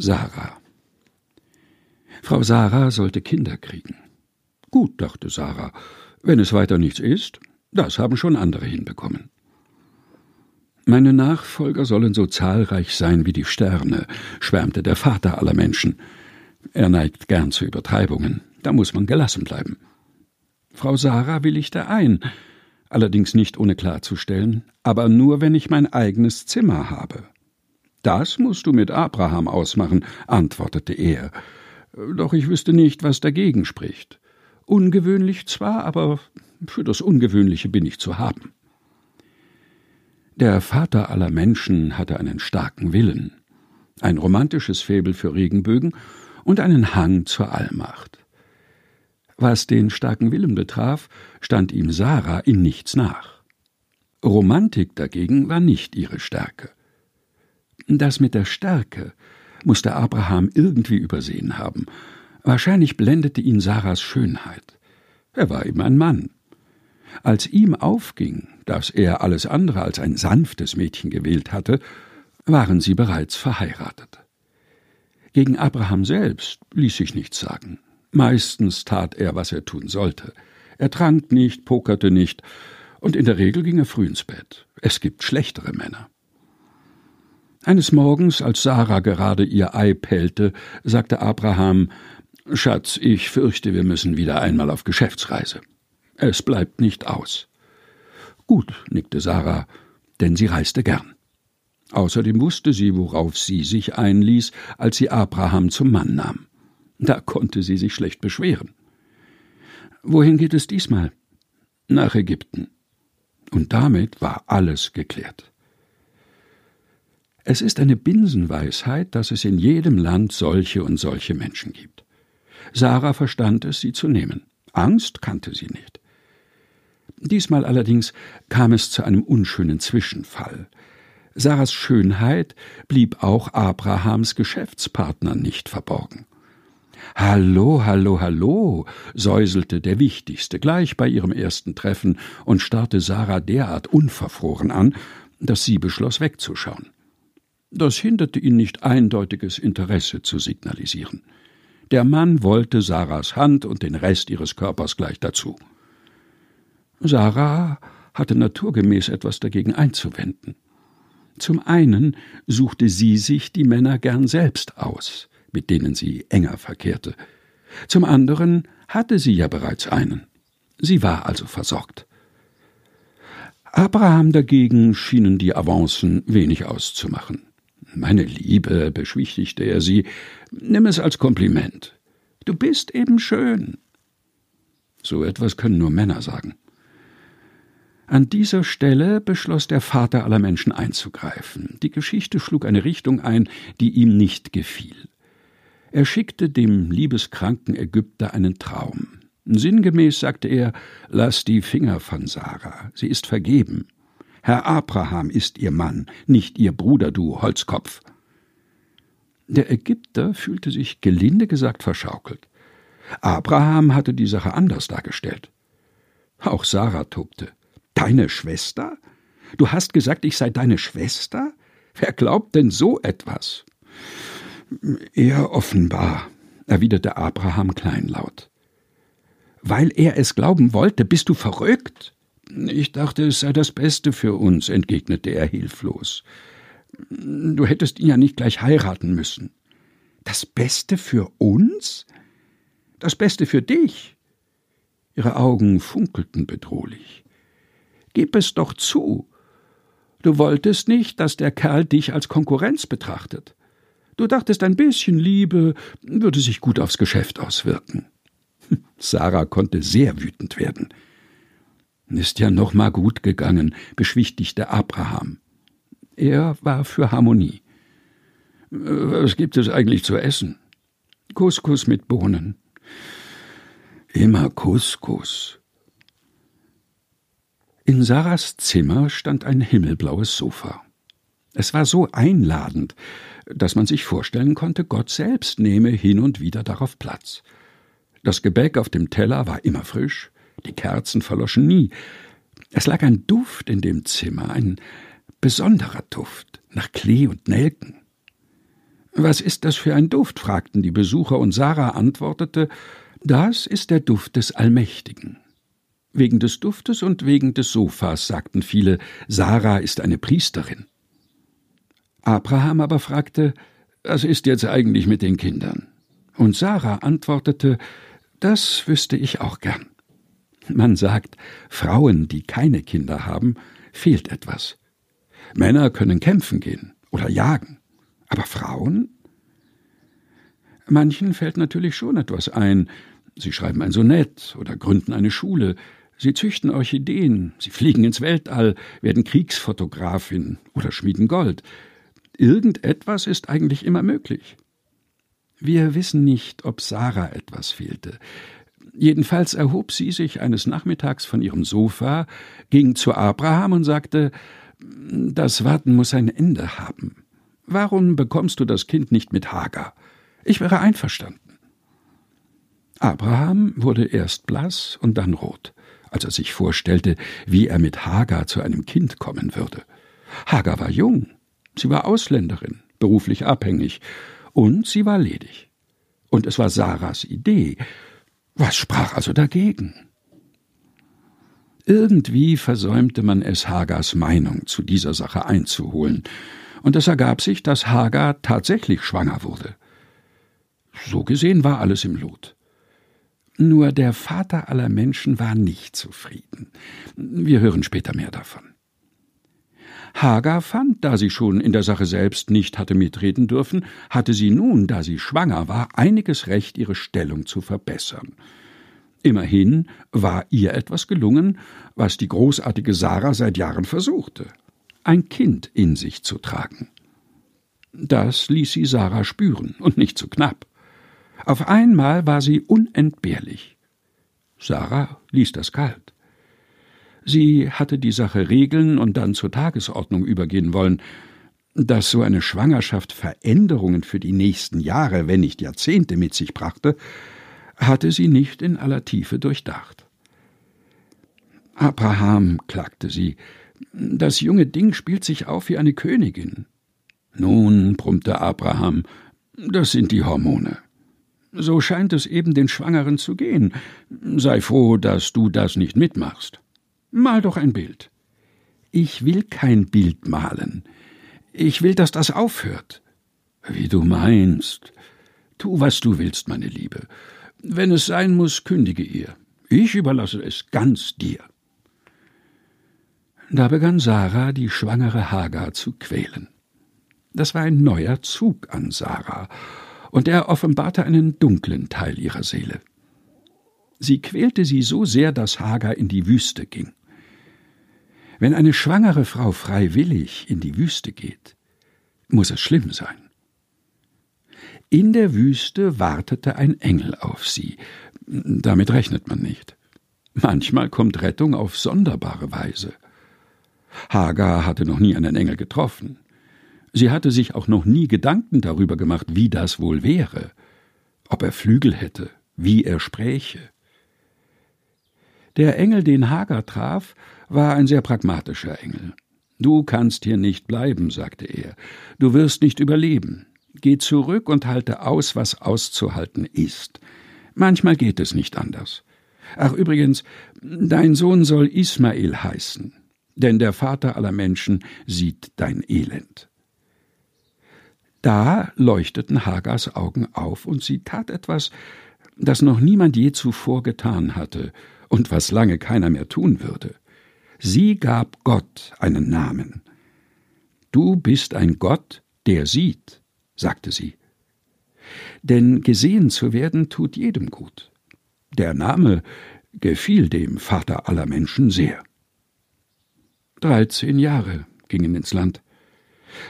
Sarah. Frau Sarah sollte Kinder kriegen. Gut, dachte Sarah, wenn es weiter nichts ist, das haben schon andere hinbekommen. Meine Nachfolger sollen so zahlreich sein wie die Sterne, schwärmte der Vater aller Menschen. Er neigt gern zu Übertreibungen, da muss man gelassen bleiben. Frau Sarah willigte ein, allerdings nicht ohne klarzustellen, aber nur wenn ich mein eigenes Zimmer habe. Das musst du mit Abraham ausmachen, antwortete er. Doch ich wüsste nicht, was dagegen spricht. Ungewöhnlich zwar, aber für das Ungewöhnliche bin ich zu haben. Der Vater aller Menschen hatte einen starken Willen, ein romantisches Faible für Regenbögen und einen Hang zur Allmacht. Was den starken Willen betraf, stand ihm Sarah in nichts nach. Romantik dagegen war nicht ihre Stärke. Das mit der Stärke musste Abraham irgendwie übersehen haben. Wahrscheinlich blendete ihn Sarahs Schönheit. Er war eben ein Mann. Als ihm aufging, dass er alles andere als ein sanftes Mädchen gewählt hatte, waren sie bereits verheiratet. Gegen Abraham selbst ließ sich nichts sagen. Meistens tat er, was er tun sollte. Er trank nicht, pokerte nicht, und in der Regel ging er früh ins Bett. Es gibt schlechtere Männer. Eines Morgens, als Sarah gerade ihr Ei pellte, sagte Abraham Schatz, ich fürchte, wir müssen wieder einmal auf Geschäftsreise. Es bleibt nicht aus. Gut, nickte Sarah, denn sie reiste gern. Außerdem wusste sie, worauf sie sich einließ, als sie Abraham zum Mann nahm. Da konnte sie sich schlecht beschweren. Wohin geht es diesmal? Nach Ägypten. Und damit war alles geklärt. Es ist eine Binsenweisheit, dass es in jedem Land solche und solche Menschen gibt. Sarah verstand es, sie zu nehmen. Angst kannte sie nicht. Diesmal allerdings kam es zu einem unschönen Zwischenfall. Sarahs Schönheit blieb auch Abrahams Geschäftspartner nicht verborgen. Hallo, hallo, hallo, säuselte der Wichtigste gleich bei ihrem ersten Treffen und starrte Sarah derart unverfroren an, dass sie beschloss wegzuschauen. Das hinderte ihn nicht, eindeutiges Interesse zu signalisieren. Der Mann wollte Sarahs Hand und den Rest ihres Körpers gleich dazu. Sarah hatte naturgemäß etwas dagegen einzuwenden. Zum einen suchte sie sich die Männer gern selbst aus, mit denen sie enger verkehrte. Zum anderen hatte sie ja bereits einen. Sie war also versorgt. Abraham dagegen schienen die Avancen wenig auszumachen. Meine Liebe, beschwichtigte er sie, nimm es als Kompliment. Du bist eben schön. So etwas können nur Männer sagen. An dieser Stelle beschloss der Vater aller Menschen einzugreifen. Die Geschichte schlug eine Richtung ein, die ihm nicht gefiel. Er schickte dem liebeskranken Ägypter einen Traum. Sinngemäß sagte er, lass die Finger von Sarah, sie ist vergeben. Herr Abraham ist ihr Mann, nicht ihr Bruder, du Holzkopf. Der Ägypter fühlte sich gelinde gesagt verschaukelt. Abraham hatte die Sache anders dargestellt. Auch Sarah tobte. Deine Schwester? Du hast gesagt, ich sei deine Schwester? Wer glaubt denn so etwas? Er offenbar, erwiderte Abraham kleinlaut. Weil er es glauben wollte, bist du verrückt? Ich dachte, es sei das Beste für uns, entgegnete er hilflos. Du hättest ihn ja nicht gleich heiraten müssen. Das Beste für uns? Das Beste für dich? Ihre Augen funkelten bedrohlich. Gib es doch zu. Du wolltest nicht, dass der Kerl dich als Konkurrenz betrachtet. Du dachtest, ein bisschen Liebe würde sich gut aufs Geschäft auswirken. Sarah konnte sehr wütend werden. Ist ja noch mal gut gegangen, beschwichtigte Abraham. Er war für Harmonie. Was gibt es eigentlich zu essen? Couscous mit Bohnen. Immer Couscous. In Sarahs Zimmer stand ein himmelblaues Sofa. Es war so einladend, dass man sich vorstellen konnte, Gott selbst nehme hin und wieder darauf Platz. Das Gebäck auf dem Teller war immer frisch, die Kerzen verloschen nie. Es lag ein Duft in dem Zimmer, ein besonderer Duft nach Klee und Nelken. Was ist das für ein Duft? fragten die Besucher, und Sarah antwortete Das ist der Duft des Allmächtigen. Wegen des Duftes und wegen des Sofas sagten viele, Sarah ist eine Priesterin. Abraham aber fragte, was ist jetzt eigentlich mit den Kindern? Und Sarah antwortete, das wüsste ich auch gern. Man sagt, Frauen, die keine Kinder haben, fehlt etwas. Männer können kämpfen gehen oder jagen, aber Frauen? Manchen fällt natürlich schon etwas ein. Sie schreiben ein Sonett oder gründen eine Schule, sie züchten Orchideen, sie fliegen ins Weltall, werden Kriegsfotografin oder schmieden Gold. Irgendetwas ist eigentlich immer möglich. Wir wissen nicht, ob Sarah etwas fehlte. Jedenfalls erhob sie sich eines Nachmittags von ihrem Sofa, ging zu Abraham und sagte Das Warten muss ein Ende haben. Warum bekommst du das Kind nicht mit Hagar? Ich wäre einverstanden. Abraham wurde erst blass und dann rot, als er sich vorstellte, wie er mit Hagar zu einem Kind kommen würde. Hagar war jung, sie war Ausländerin, beruflich abhängig, und sie war ledig. Und es war Sarahs Idee. Was sprach also dagegen? Irgendwie versäumte man es, Hagars Meinung zu dieser Sache einzuholen, und es ergab sich, dass Hagar tatsächlich schwanger wurde. So gesehen war alles im Lot. Nur der Vater aller Menschen war nicht zufrieden. Wir hören später mehr davon. Hagar fand, da sie schon in der Sache selbst nicht hatte mitreden dürfen, hatte sie nun, da sie schwanger war, einiges Recht, ihre Stellung zu verbessern. Immerhin war ihr etwas gelungen, was die großartige Sarah seit Jahren versuchte ein Kind in sich zu tragen. Das ließ sie Sarah spüren, und nicht zu knapp. Auf einmal war sie unentbehrlich. Sarah ließ das kalt. Sie hatte die Sache regeln und dann zur Tagesordnung übergehen wollen. Dass so eine Schwangerschaft Veränderungen für die nächsten Jahre, wenn nicht Jahrzehnte mit sich brachte, hatte sie nicht in aller Tiefe durchdacht. Abraham, klagte sie, das junge Ding spielt sich auf wie eine Königin. Nun, brummte Abraham, das sind die Hormone. So scheint es eben den Schwangeren zu gehen. Sei froh, dass du das nicht mitmachst. Mal doch ein Bild. Ich will kein Bild malen. Ich will, dass das aufhört. Wie du meinst. Tu, was du willst, meine Liebe. Wenn es sein muss, kündige ihr. Ich überlasse es ganz dir. Da begann Sarah, die schwangere Hagar zu quälen. Das war ein neuer Zug an Sarah, und er offenbarte einen dunklen Teil ihrer Seele. Sie quälte sie so sehr, dass Hagar in die Wüste ging. Wenn eine schwangere Frau freiwillig in die Wüste geht, muss es schlimm sein. In der Wüste wartete ein Engel auf sie. Damit rechnet man nicht. Manchmal kommt Rettung auf sonderbare Weise. Hagar hatte noch nie einen Engel getroffen. Sie hatte sich auch noch nie Gedanken darüber gemacht, wie das wohl wäre, ob er Flügel hätte, wie er spräche. Der Engel, den Hagar traf, war ein sehr pragmatischer Engel. Du kannst hier nicht bleiben, sagte er, du wirst nicht überleben. Geh zurück und halte aus, was auszuhalten ist. Manchmal geht es nicht anders. Ach übrigens, dein Sohn soll Ismael heißen denn der Vater aller Menschen sieht dein Elend. Da leuchteten Hagars Augen auf, und sie tat etwas, das noch niemand je zuvor getan hatte und was lange keiner mehr tun würde. Sie gab Gott einen Namen. Du bist ein Gott, der sieht, sagte sie. Denn gesehen zu werden tut jedem gut. Der Name gefiel dem Vater aller Menschen sehr. Dreizehn Jahre gingen ins Land.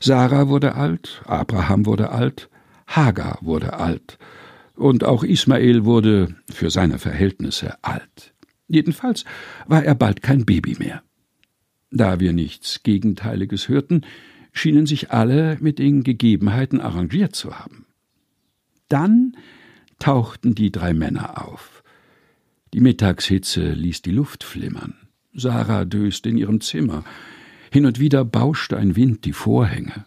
Sarah wurde alt, Abraham wurde alt, Hagar wurde alt, und auch Ismael wurde für seine Verhältnisse alt. Jedenfalls war er bald kein Baby mehr. Da wir nichts Gegenteiliges hörten, schienen sich alle mit den Gegebenheiten arrangiert zu haben. Dann tauchten die drei Männer auf. Die Mittagshitze ließ die Luft flimmern. Sarah döste in ihrem Zimmer. Hin und wieder bauschte ein Wind die Vorhänge.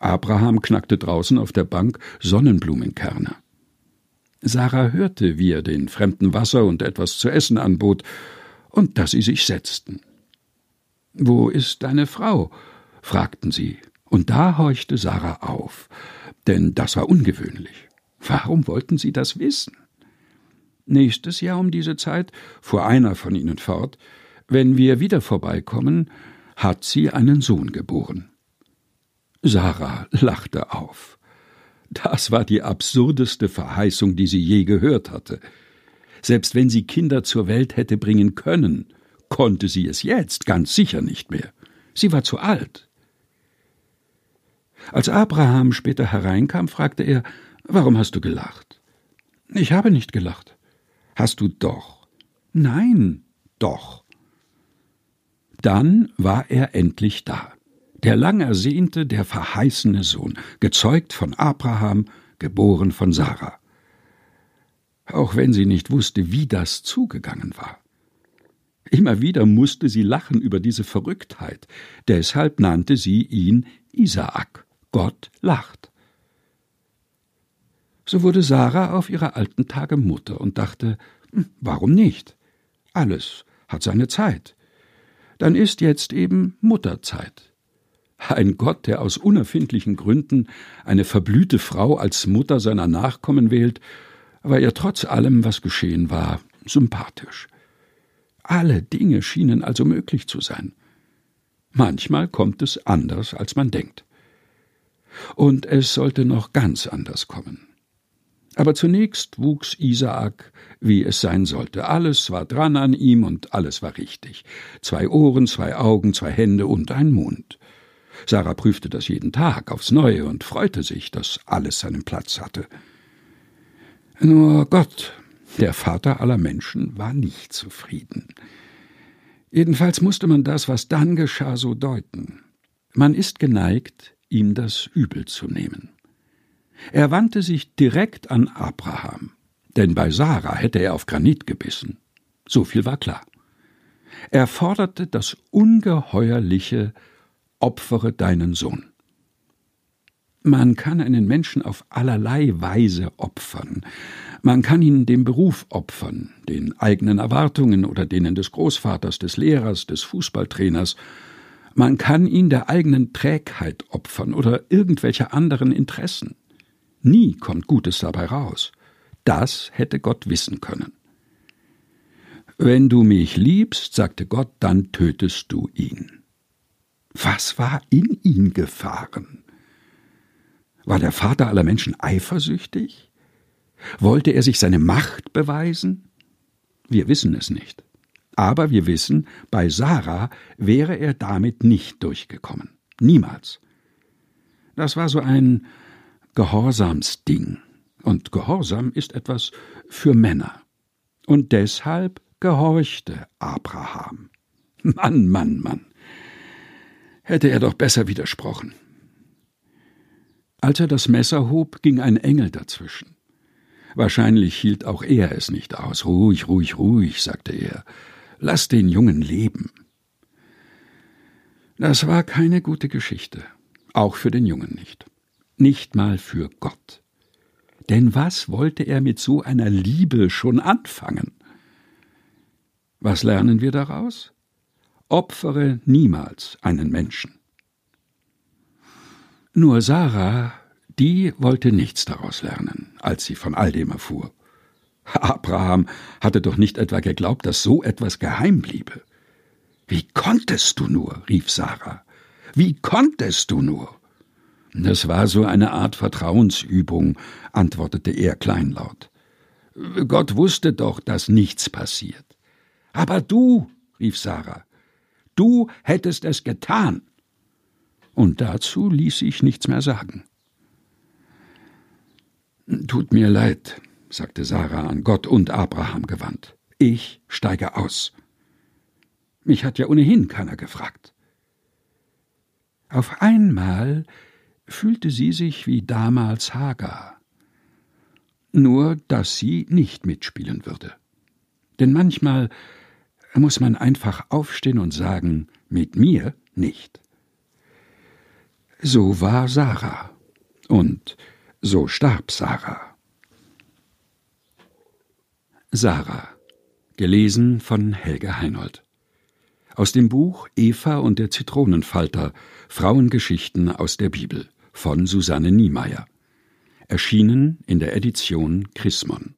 Abraham knackte draußen auf der Bank Sonnenblumenkerne. Sarah hörte, wie er den Fremden Wasser und etwas zu essen anbot, und dass sie sich setzten. Wo ist deine Frau? fragten sie, und da horchte Sarah auf, denn das war ungewöhnlich. Warum wollten sie das wissen? Nächstes Jahr um diese Zeit, fuhr einer von ihnen fort, wenn wir wieder vorbeikommen, hat sie einen Sohn geboren. Sarah lachte auf. Das war die absurdeste Verheißung, die sie je gehört hatte. Selbst wenn sie Kinder zur Welt hätte bringen können, konnte sie es jetzt ganz sicher nicht mehr. Sie war zu alt. Als Abraham später hereinkam, fragte er, Warum hast du gelacht? Ich habe nicht gelacht. Hast du doch? Nein, doch. Dann war er endlich da der lang ersehnte, der verheißene Sohn, gezeugt von Abraham, geboren von Sarah. Auch wenn sie nicht wusste, wie das zugegangen war. Immer wieder musste sie lachen über diese Verrücktheit, deshalb nannte sie ihn Isaak, Gott lacht. So wurde Sarah auf ihre alten Tage Mutter und dachte, hm, warum nicht? Alles hat seine Zeit. Dann ist jetzt eben Mutterzeit. Ein Gott, der aus unerfindlichen Gründen eine verblühte Frau als Mutter seiner Nachkommen wählt, war ihr trotz allem, was geschehen war, sympathisch. Alle Dinge schienen also möglich zu sein. Manchmal kommt es anders, als man denkt. Und es sollte noch ganz anders kommen. Aber zunächst wuchs Isaak, wie es sein sollte. Alles war dran an ihm und alles war richtig. Zwei Ohren, zwei Augen, zwei Hände und ein Mund. Sarah prüfte das jeden Tag aufs Neue und freute sich, dass alles seinen Platz hatte. Nur Gott, der Vater aller Menschen, war nicht zufrieden. Jedenfalls musste man das, was dann geschah, so deuten. Man ist geneigt, ihm das übel zu nehmen. Er wandte sich direkt an Abraham, denn bei Sarah hätte er auf Granit gebissen. So viel war klar. Er forderte das ungeheuerliche opfere deinen Sohn. Man kann einen Menschen auf allerlei Weise opfern. Man kann ihn dem Beruf opfern, den eigenen Erwartungen oder denen des Großvaters, des Lehrers, des Fußballtrainers. Man kann ihn der eigenen Trägheit opfern oder irgendwelcher anderen Interessen. Nie kommt Gutes dabei raus. Das hätte Gott wissen können. Wenn du mich liebst, sagte Gott, dann tötest du ihn. Was war in ihn gefahren? War der Vater aller Menschen eifersüchtig? Wollte er sich seine Macht beweisen? Wir wissen es nicht. Aber wir wissen, bei Sarah wäre er damit nicht durchgekommen. Niemals. Das war so ein Gehorsamsding. Und Gehorsam ist etwas für Männer. Und deshalb gehorchte Abraham. Mann, Mann, Mann hätte er doch besser widersprochen. Als er das Messer hob, ging ein Engel dazwischen. Wahrscheinlich hielt auch er es nicht aus. Ruhig, ruhig, ruhig, sagte er. Lass den Jungen leben. Das war keine gute Geschichte, auch für den Jungen nicht. Nicht mal für Gott. Denn was wollte er mit so einer Liebe schon anfangen? Was lernen wir daraus? Opfere niemals einen Menschen. Nur Sarah, die wollte nichts daraus lernen, als sie von all dem erfuhr. Abraham hatte doch nicht etwa geglaubt, dass so etwas geheim bliebe. Wie konntest du nur? rief Sarah. Wie konntest du nur? Das war so eine Art Vertrauensübung, antwortete er kleinlaut. Gott wusste doch, dass nichts passiert. Aber du, rief Sarah, Du hättest es getan. Und dazu ließ sich nichts mehr sagen. Tut mir leid, sagte Sarah an Gott und Abraham gewandt. Ich steige aus. Mich hat ja ohnehin keiner gefragt. Auf einmal fühlte sie sich wie damals Hagar. Nur, dass sie nicht mitspielen würde. Denn manchmal muss man einfach aufstehen und sagen, mit mir nicht. So war Sarah. Und so starb Sarah. Sarah. Gelesen von Helge Heinold. Aus dem Buch Eva und der Zitronenfalter Frauengeschichten aus der Bibel von Susanne Niemeyer. Erschienen in der Edition Chrismon.